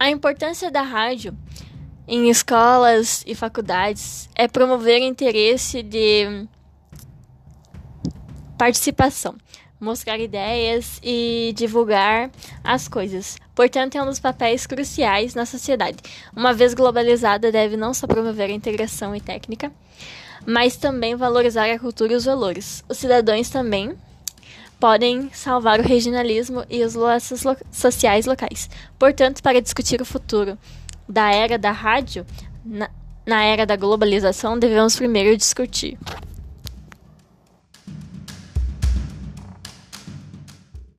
A importância da rádio em escolas e faculdades é promover interesse de participação, mostrar ideias e divulgar as coisas. Portanto, é um dos papéis cruciais na sociedade. Uma vez globalizada, deve não só promover a integração e técnica, mas também valorizar a cultura e os valores. Os cidadãos também podem salvar o regionalismo e os laços lo sociais locais. Portanto, para discutir o futuro da era da rádio, na, na era da globalização, devemos primeiro discutir